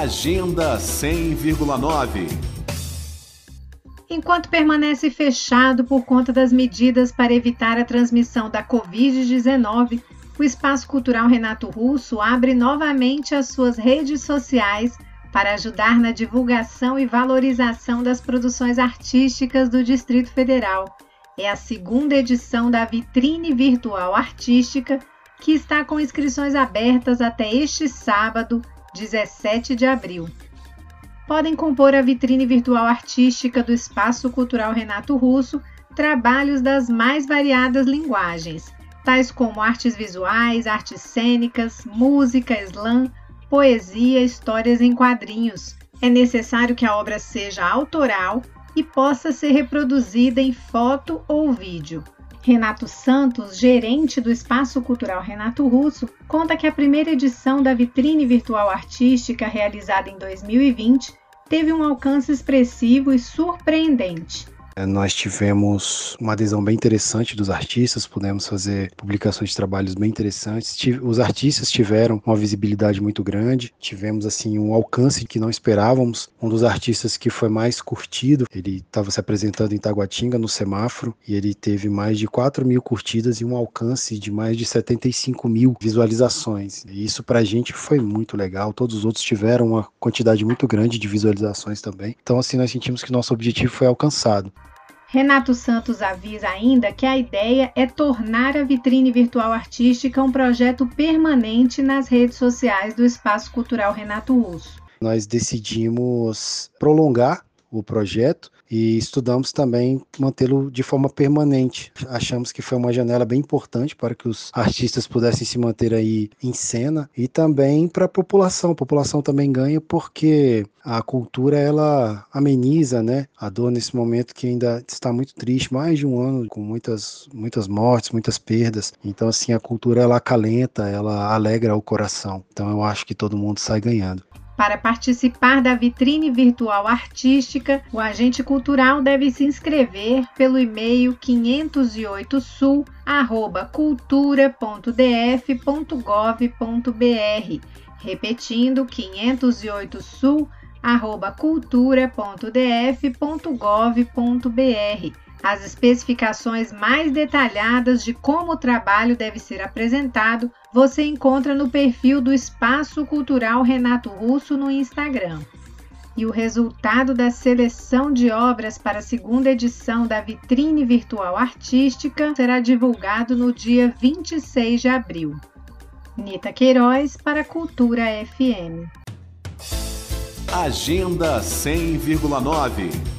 Agenda 100,9 Enquanto permanece fechado por conta das medidas para evitar a transmissão da Covid-19, o Espaço Cultural Renato Russo abre novamente as suas redes sociais para ajudar na divulgação e valorização das produções artísticas do Distrito Federal. É a segunda edição da Vitrine Virtual Artística, que está com inscrições abertas até este sábado, 17 de abril. Podem compor a vitrine virtual artística do Espaço Cultural Renato Russo trabalhos das mais variadas linguagens, tais como artes visuais, artes cênicas, música, slam, poesia, histórias em quadrinhos. É necessário que a obra seja autoral e possa ser reproduzida em foto ou vídeo. Renato Santos, gerente do Espaço Cultural Renato Russo, conta que a primeira edição da Vitrine Virtual Artística, realizada em 2020, teve um alcance expressivo e surpreendente. É, nós tivemos uma adesão bem interessante dos artistas, pudemos fazer publicações de trabalhos bem interessantes. Os artistas tiveram uma visibilidade muito grande, tivemos assim um alcance que não esperávamos. Um dos artistas que foi mais curtido, ele estava se apresentando em Taguatinga, no semáforo, e ele teve mais de 4 mil curtidas e um alcance de mais de 75 mil visualizações. E isso para a gente foi muito legal. Todos os outros tiveram uma quantidade muito grande de visualizações também. Então, assim, nós sentimos que nosso objetivo foi alcançado. Renato Santos avisa ainda que a ideia é tornar a vitrine virtual artística um projeto permanente nas redes sociais do Espaço Cultural Renato Russo. Nós decidimos prolongar o projeto e estudamos também mantê-lo de forma permanente. Achamos que foi uma janela bem importante para que os artistas pudessem se manter aí em cena e também para a população. A população também ganha porque a cultura ela ameniza, né, a dor nesse momento que ainda está muito triste, mais de um ano com muitas muitas mortes, muitas perdas. Então assim a cultura ela acalenta, ela alegra o coração. Então eu acho que todo mundo sai ganhando. Para participar da vitrine virtual artística, o agente cultural deve se inscrever pelo e-mail 508sul@cultura.df.gov.br, repetindo 508sul@cultura.df.gov.br as especificações mais detalhadas de como o trabalho deve ser apresentado você encontra no perfil do Espaço Cultural Renato Russo no Instagram. E o resultado da seleção de obras para a segunda edição da Vitrine Virtual Artística será divulgado no dia 26 de abril. Nita Queiroz para Cultura FM. Agenda 100,9